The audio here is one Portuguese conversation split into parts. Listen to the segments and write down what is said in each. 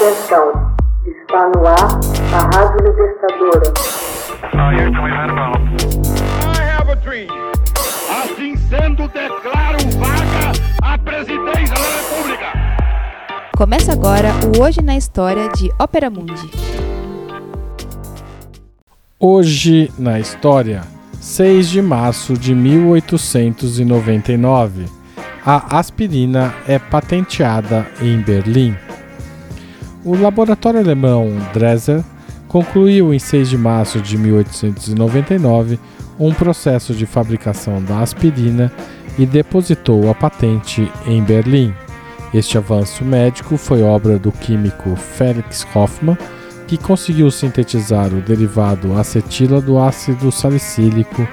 Atenção, está no ar a Rádio Libertadora. Assim sendo, declaro vaga a presidência da República. Começa agora o Hoje na História de Ópera Mundi. Hoje na História, 6 de março de 1899. A aspirina é patenteada em Berlim. O laboratório alemão Dresser concluiu em 6 de março de 1899 um processo de fabricação da aspirina e depositou a patente em Berlim. Este avanço médico foi obra do químico Felix Hoffmann, que conseguiu sintetizar o derivado acetila do ácido salicílico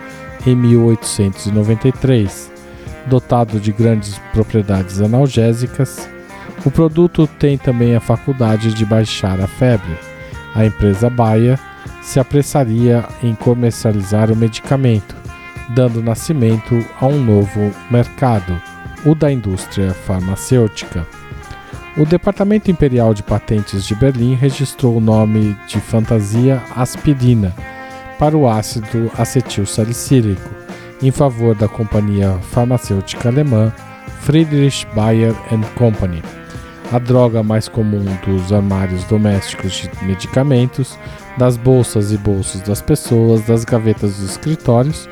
em 1893. Dotado de grandes propriedades analgésicas, o produto tem também a faculdade de baixar a febre. A empresa Bayer se apressaria em comercializar o medicamento, dando nascimento a um novo mercado, o da indústria farmacêutica. O Departamento Imperial de Patentes de Berlim registrou o nome de fantasia aspirina para o ácido acetil salicílico, em favor da companhia farmacêutica alemã Friedrich Bayer Company. A droga mais comum dos armários domésticos de medicamentos, das bolsas e bolsos das pessoas, das gavetas dos escritórios,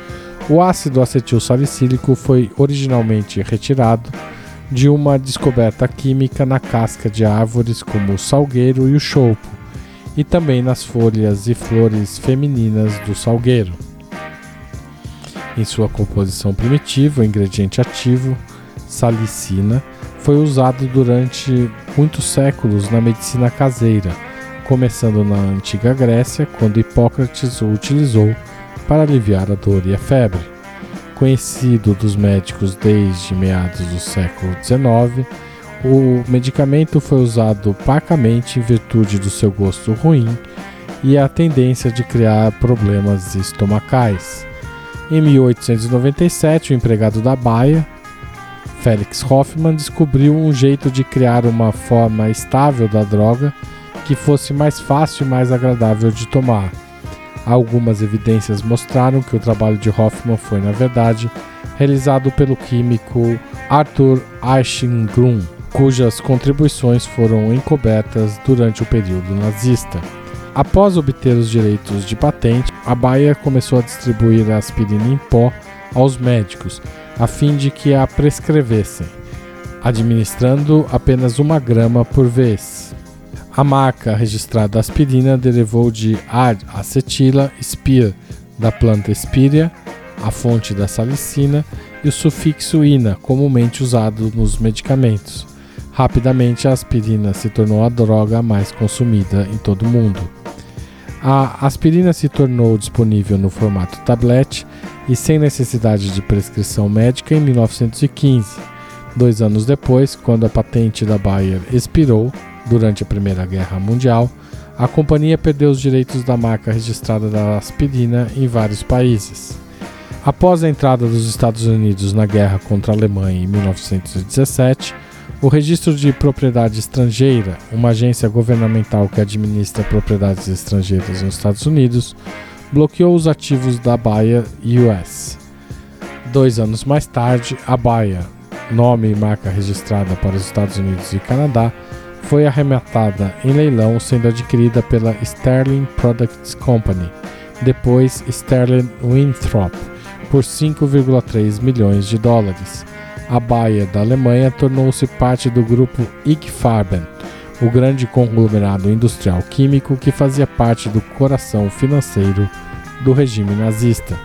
o ácido acetil salicílico foi originalmente retirado de uma descoberta química na casca de árvores como o salgueiro e o choupo, e também nas folhas e flores femininas do salgueiro. Em sua composição primitiva, o ingrediente ativo, salicina, foi usado durante muitos séculos na medicina caseira, começando na antiga Grécia, quando Hipócrates o utilizou para aliviar a dor e a febre. Conhecido dos médicos desde meados do século XIX, o medicamento foi usado parcamente em virtude do seu gosto ruim e a tendência de criar problemas estomacais. Em 1897, o empregado da Baia, Felix Hoffmann descobriu um jeito de criar uma forma estável da droga que fosse mais fácil e mais agradável de tomar. Algumas evidências mostraram que o trabalho de Hoffmann foi, na verdade, realizado pelo químico Arthur Eichengrun, cujas contribuições foram encobertas durante o período nazista. Após obter os direitos de patente, a Bayer começou a distribuir a aspirina em pó aos médicos, a fim de que a prescrevessem, administrando apenas uma grama por vez. A marca registrada aspirina derivou de ad-acetila spir, da planta Spirea, a fonte da salicina, e o sufixo ina, comumente usado nos medicamentos. Rapidamente, a aspirina se tornou a droga mais consumida em todo o mundo. A aspirina se tornou disponível no formato tablet e sem necessidade de prescrição médica em 1915. Dois anos depois, quando a patente da Bayer expirou durante a Primeira Guerra Mundial, a companhia perdeu os direitos da marca registrada da aspirina em vários países. Após a entrada dos Estados Unidos na guerra contra a Alemanha em 1917, o Registro de Propriedade Estrangeira, uma agência governamental que administra propriedades estrangeiras nos Estados Unidos, bloqueou os ativos da Bayer US. Dois anos mais tarde, a Bayer, nome e marca registrada para os Estados Unidos e Canadá, foi arrematada em leilão, sendo adquirida pela Sterling Products Company, depois Sterling Winthrop, por 5,3 milhões de dólares. A Bayer da Alemanha tornou-se parte do grupo IG Farben, o grande conglomerado industrial químico que fazia parte do coração financeiro do regime nazista.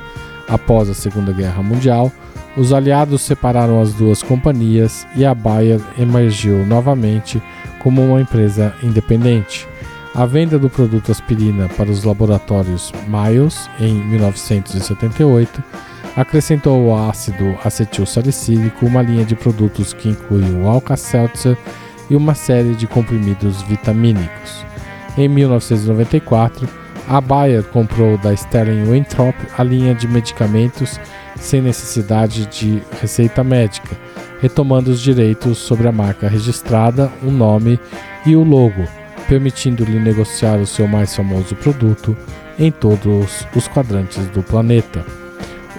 Após a Segunda Guerra Mundial, os aliados separaram as duas companhias e a Bayer emergiu novamente como uma empresa independente. A venda do produto aspirina para os laboratórios Miles em 1978 acrescentou ao ácido acetil salicílico uma linha de produtos que inclui o Alka-Seltzer e uma série de comprimidos vitamínicos. Em 1994, a Bayer comprou da Sterling Winthrop a linha de medicamentos sem necessidade de receita médica, retomando os direitos sobre a marca registrada, o nome e o logo, permitindo-lhe negociar o seu mais famoso produto em todos os quadrantes do planeta.